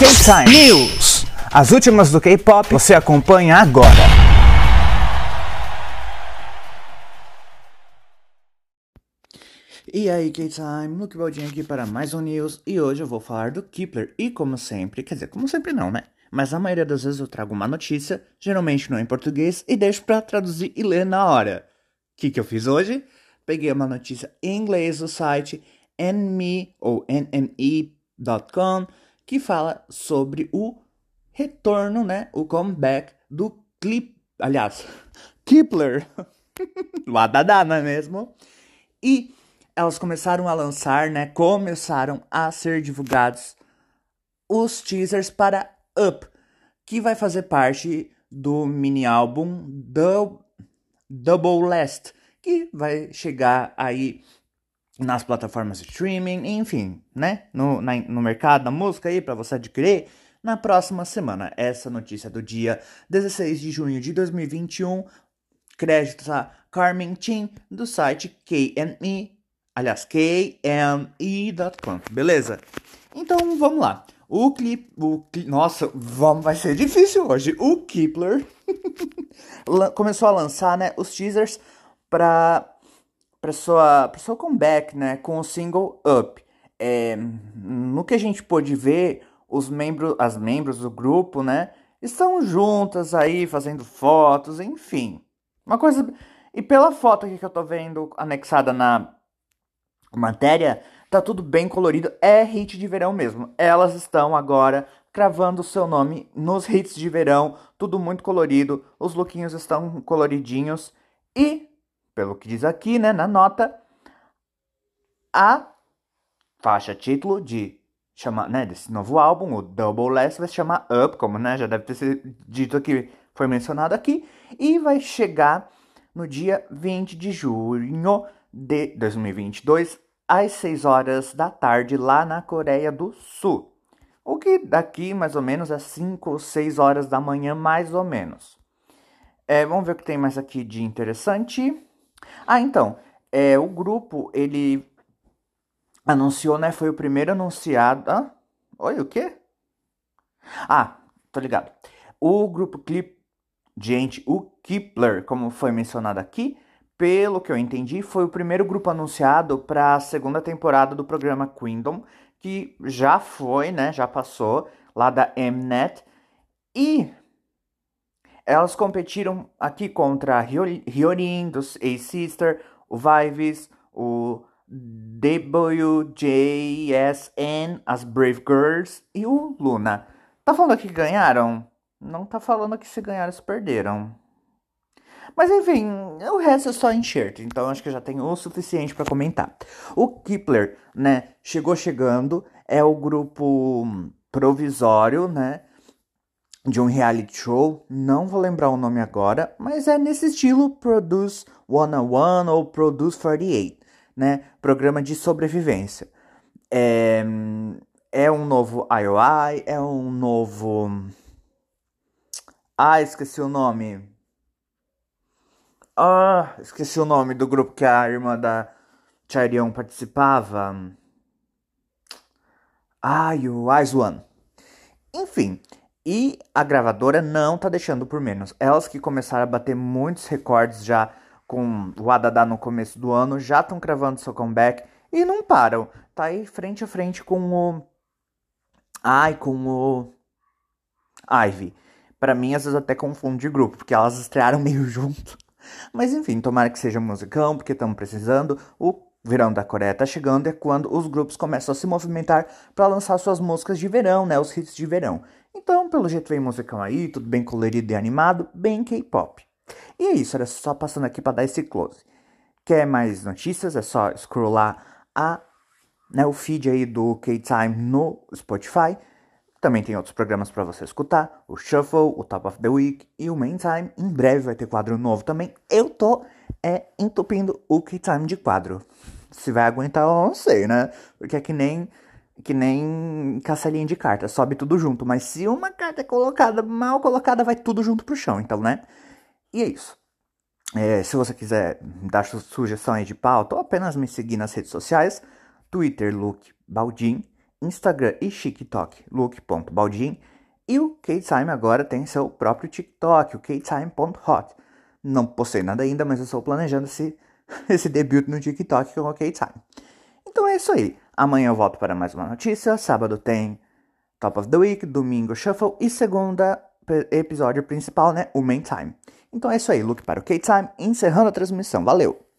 K-Time News. As últimas do K-pop você acompanha agora. E aí, K-Time, Luke Baldinho aqui para mais um News e hoje eu vou falar do Kepler e como sempre, quer dizer, como sempre não, né? Mas a maioria das vezes eu trago uma notícia, geralmente não em português, e deixo para traduzir e ler na hora. O que, que eu fiz hoje? Peguei uma notícia em inglês do site nme ou nme.com que fala sobre o retorno, né, o comeback do clip, aliás, Kepler, Wadada, não é mesmo? E elas começaram a lançar, né, começaram a ser divulgados os teasers para Up, que vai fazer parte do mini álbum Double Last, que vai chegar aí nas plataformas de streaming, enfim, né, no, na, no mercado da música aí para você adquirir na próxima semana. Essa notícia do dia 16 de junho de 2021. Créditos a Carmen Chin do site KME, aliás, KME.com, beleza? Então vamos lá. O clipe, o nossa, vamos, vai ser difícil hoje. O Kepler começou a lançar, né, os teasers para para sua para seu comeback, né, com o single Up. É, no que a gente pôde ver, os membros, as membros do grupo, né, estão juntas aí fazendo fotos, enfim. Uma coisa e pela foto aqui que eu tô vendo anexada na matéria, tá tudo bem colorido, é hit de verão mesmo. Elas estão agora cravando o seu nome nos hits de verão, tudo muito colorido, os lookinhos estão coloridinhos e, pelo que diz aqui, né, na nota, a faixa título de chama, né, desse novo álbum, o Double Less, vai se chamar Up, como né, já deve ter sido dito aqui, foi mencionado aqui, e vai chegar no dia 20 de junho de 2022, às 6 horas da tarde, lá na Coreia do Sul. O que daqui mais ou menos é 5 ou 6 horas da manhã, mais ou menos. É, vamos ver o que tem mais aqui de interessante. Ah, então, é, o grupo, ele anunciou, né? Foi o primeiro anunciado. Ah, oi, o quê? Ah, tô ligado. O grupo Clip, gente, o Kepler, como foi mencionado aqui, pelo que eu entendi, foi o primeiro grupo anunciado para a segunda temporada do programa Kingdom, que já foi, né? Já passou lá da Mnet e elas competiram aqui contra a Hyorin dos A-Sister, o Vives, o WJSN, as Brave Girls e o Luna. Tá falando que ganharam? Não tá falando que se ganharam, se perderam. Mas enfim, o resto é só enxerto, então acho que já tenho o suficiente para comentar. O Kepler, né, chegou chegando, é o grupo provisório, né, de um reality show, não vou lembrar o nome agora, mas é nesse estilo Produce 101 ou Produce 48 né? Programa de sobrevivência. É, é um novo IOI, é um novo. Ah, esqueci o nome. Ah, esqueci o nome do grupo que a irmã da Charion participava. Ah, o One. Enfim, e a gravadora não tá deixando por menos. Elas que começaram a bater muitos recordes já com o Adadá no começo do ano, já estão cravando seu comeback e não param. Tá aí frente a frente com o. Ai, com o. Ivy. Para mim, às vezes até confundo de grupo, porque elas estrearam meio junto. Mas enfim, tomara que seja musicão, porque estamos precisando. O verão da Coreia tá chegando é quando os grupos começam a se movimentar para lançar suas músicas de verão, né? Os hits de verão. Então, pelo jeito vem musicão aí, tudo bem colorido e animado, bem K-pop. E é isso, era só passando aqui para dar esse close. Quer mais notícias? É só scrollar a, né, o feed aí do K-Time no Spotify. Também tem outros programas para você escutar, o Shuffle, o Top of the Week e o Main Time. Em breve vai ter quadro novo também. Eu tô é, entupindo o K-Time de quadro. Se vai aguentar, eu não sei, né? Porque é que nem que nem caçalinha de carta, sobe tudo junto. Mas se uma carta é colocada, mal colocada, vai tudo junto pro chão. Então, né? E é isso. É, se você quiser dar sugestão aí de pauta ou apenas me seguir nas redes sociais, Twitter Luke Baldin Instagram e TikTok, look.baldin. E o K-Time agora tem seu próprio TikTok, o ktime.hot. Não postei nada ainda, mas eu estou planejando esse, esse debut no TikTok com o K-Time. Então é isso aí. Amanhã eu volto para mais uma notícia. Sábado tem Top of the Week, domingo Shuffle e segunda episódio principal, né? O Main Time. Então é isso aí, look para o K-Time, encerrando a transmissão. Valeu!